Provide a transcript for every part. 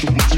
to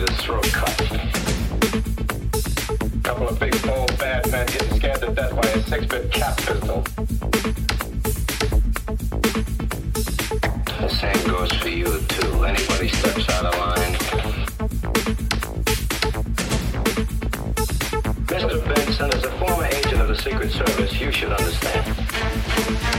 with his throat cut. A couple of big, bold, bad men getting scared to death by a six-bit cap pistol. The same goes for you, too. Anybody steps out of line. Mr. Benson, as a former agent of the Secret Service, you should understand.